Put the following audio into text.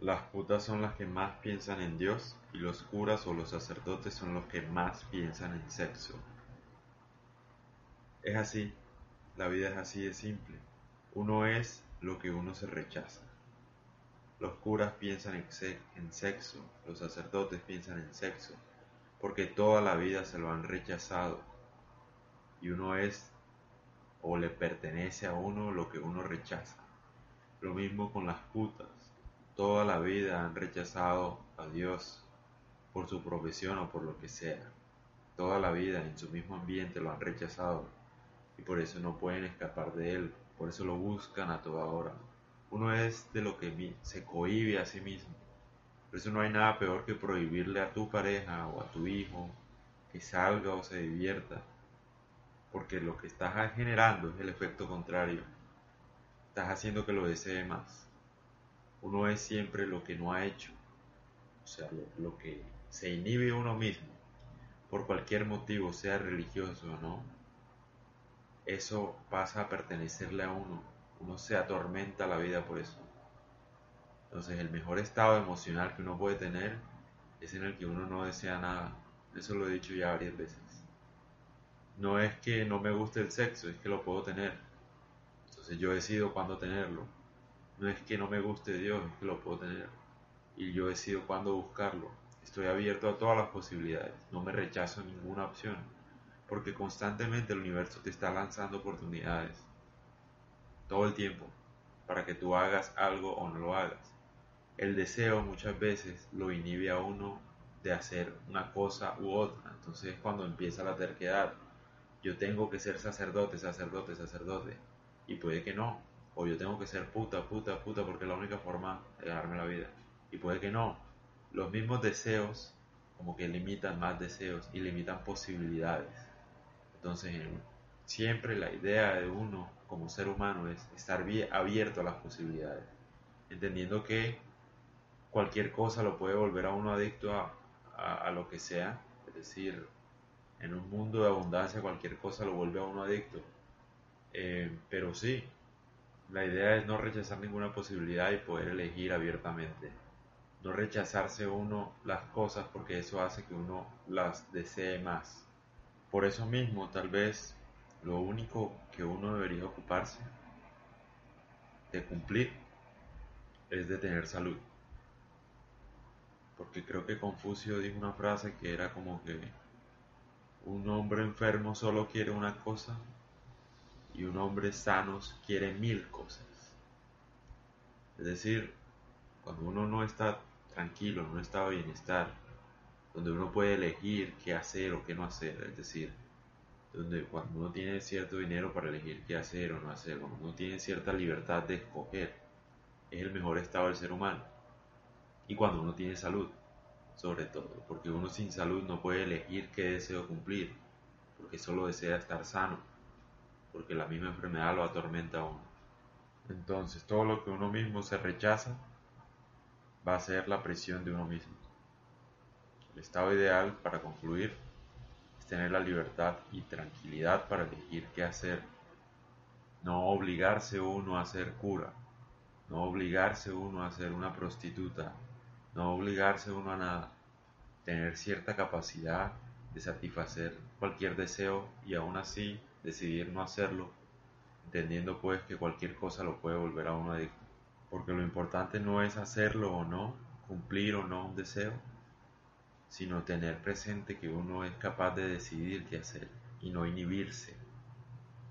Las putas son las que más piensan en Dios y los curas o los sacerdotes son los que más piensan en sexo. Es así, la vida es así de simple. Uno es lo que uno se rechaza. Los curas piensan en, sexo, los sacerdotes piensan en sexo, porque toda la vida se lo han rechazado. Y uno es o le pertenece a uno lo que uno rechaza. Lo mismo con las putas toda la vida han rechazado a Dios por su profesión o por lo que sea. Toda la vida en su mismo ambiente lo han rechazado y por eso no pueden escapar de él, por eso lo buscan a toda hora. Uno es de lo que se cohibe a sí mismo. Por eso no hay nada peor que prohibirle a tu pareja o a tu hijo que salga o se divierta, porque lo que estás generando es el efecto contrario. Estás haciendo que lo desee más uno es siempre lo que no ha hecho, o sea, lo, que se inhibe uno mismo, por cualquier motivo, sea religioso o no, eso pasa a pertenecerle a uno, uno se atormenta la vida por eso. Entonces el mejor estado emocional que uno puede tener es en el que uno no desea nada. Eso lo he dicho ya varias veces. No es que no me guste el sexo, es que lo puedo tener. Entonces yo decido cuándo tenerlo. No es que no me guste Dios, es que lo puedo tener. Y yo decido cuándo buscarlo. Estoy abierto a todas las posibilidades. No me rechazo ninguna opción. Porque constantemente el universo te está lanzando oportunidades. Todo el tiempo. Para que tú hagas algo o no lo hagas. El deseo muchas veces lo inhibe a uno de hacer una cosa u otra. Entonces cuando empieza la terquedad. Yo tengo que ser sacerdote, sacerdote, sacerdote. Y puede que no o yo tengo que ser puta, puta, puta porque es la única forma de darme la vida. Y puede que no. Los mismos deseos como que limitan más deseos y limitan posibilidades. Entonces, siempre la idea de uno como ser humano es estar abierto a las posibilidades, entendiendo que cualquier cosa lo puede volver a uno adicto a, a lo que sea, es decir, en un mundo de abundancia cualquier cosa lo vuelve a uno adicto. Eh, pero sí, la idea es no rechazar ninguna posibilidad y poder elegir abiertamente. No rechazarse uno las cosas porque eso hace que uno las desee más. Por eso mismo, tal vez lo único que uno debería ocuparse de cumplir es de tener salud. Porque creo que Confucio dijo una frase que era como que un hombre enfermo solo quiere una cosa y un hombre sano quiere mil cosas. Es decir, cuando uno no está tranquilo, no está bienestar, donde uno puede elegir qué hacer o qué no hacer, es decir, donde cuando uno tiene cierto dinero para elegir qué hacer o no hacer, cuando uno tiene cierta libertad de escoger, es el mejor estado del ser humano. Y cuando uno tiene salud, sobre todo, porque uno sin salud no puede elegir qué deseo cumplir, porque solo desea estar sano porque la misma enfermedad lo atormenta a uno. Entonces, todo lo que uno mismo se rechaza va a ser la prisión de uno mismo. El estado ideal para concluir es tener la libertad y tranquilidad para elegir qué hacer. No obligarse uno a ser cura, no obligarse uno a ser una prostituta, no obligarse uno a nada. Tener cierta capacidad de satisfacer cualquier deseo y aún así decidir no hacerlo, entendiendo pues que cualquier cosa lo puede volver a uno adicto. Porque lo importante no es hacerlo o no, cumplir o no un deseo, sino tener presente que uno es capaz de decidir qué hacer y no inhibirse